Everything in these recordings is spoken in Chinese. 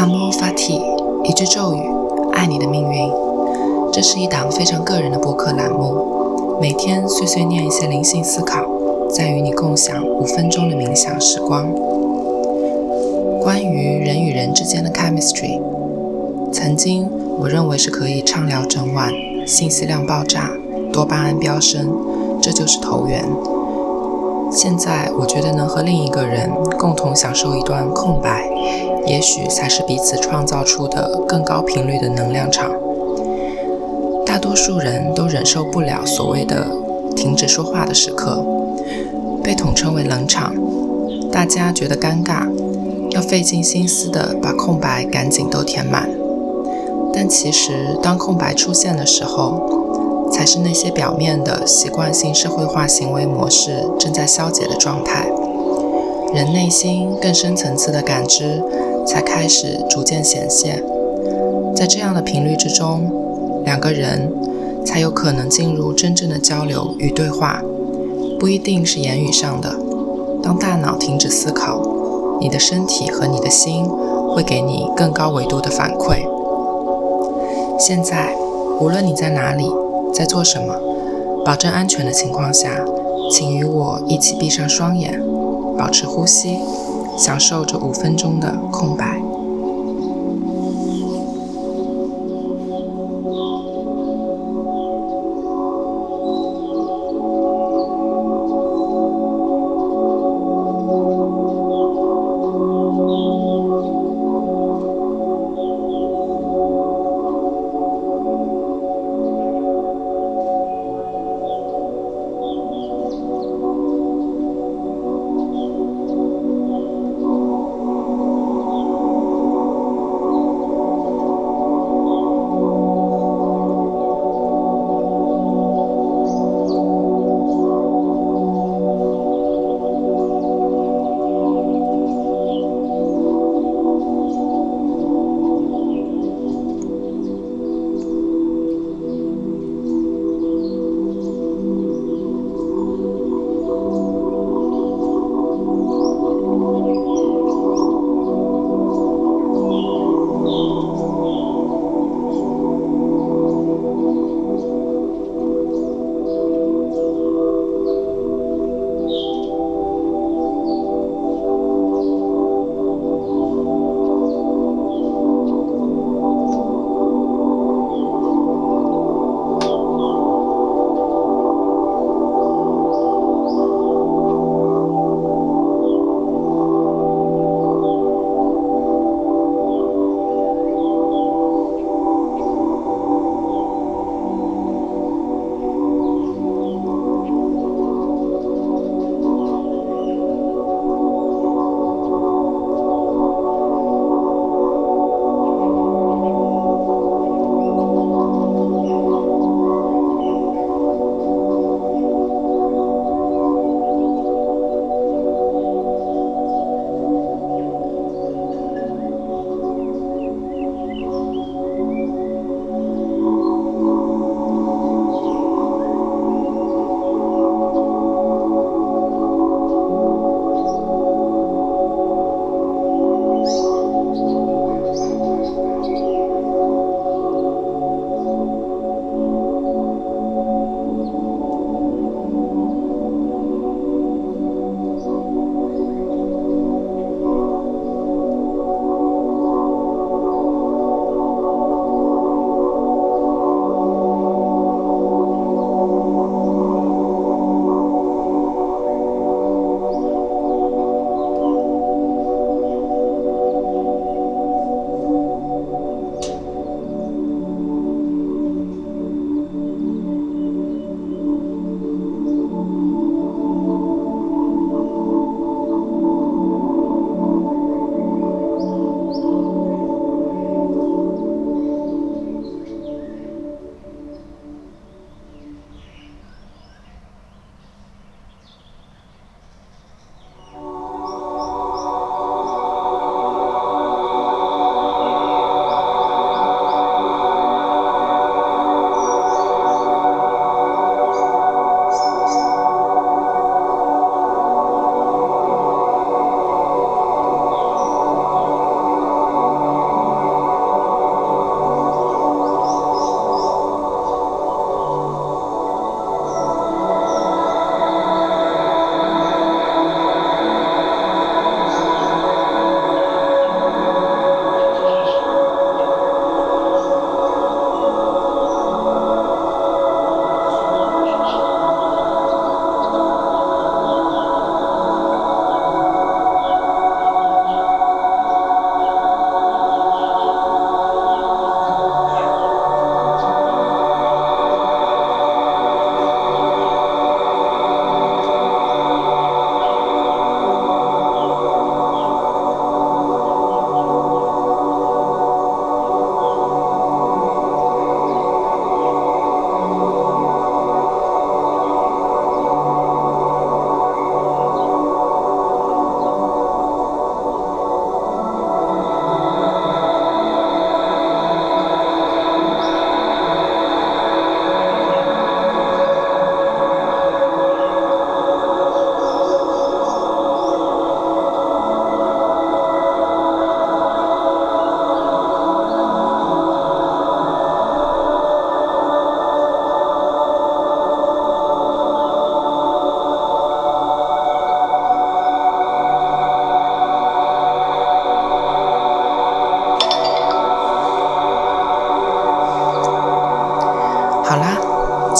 阿摩法提，一句咒语，爱你的命运。这是一档非常个人的播客栏目，每天碎碎念一些灵性思考，再与你共享五分钟的冥想时光。关于人与人之间的 chemistry，曾经我认为是可以畅聊整晚，信息量爆炸，多巴胺飙升，这就是投缘。现在我觉得能和另一个人共同享受一段空白，也许才是彼此创造出的更高频率的能量场。大多数人都忍受不了所谓的停止说话的时刻，被统称为冷场。大家觉得尴尬，要费尽心思的把空白赶紧都填满。但其实，当空白出现的时候，才是那些表面的习惯性社会化行为模式正在消解的状态，人内心更深层次的感知才开始逐渐显现。在这样的频率之中，两个人才有可能进入真正的交流与对话，不一定是言语上的。当大脑停止思考，你的身体和你的心会给你更高维度的反馈。现在，无论你在哪里。在做什么？保证安全的情况下，请与我一起闭上双眼，保持呼吸，享受这五分钟的空白。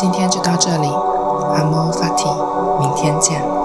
今天就到这里，阿莫法提，明天见。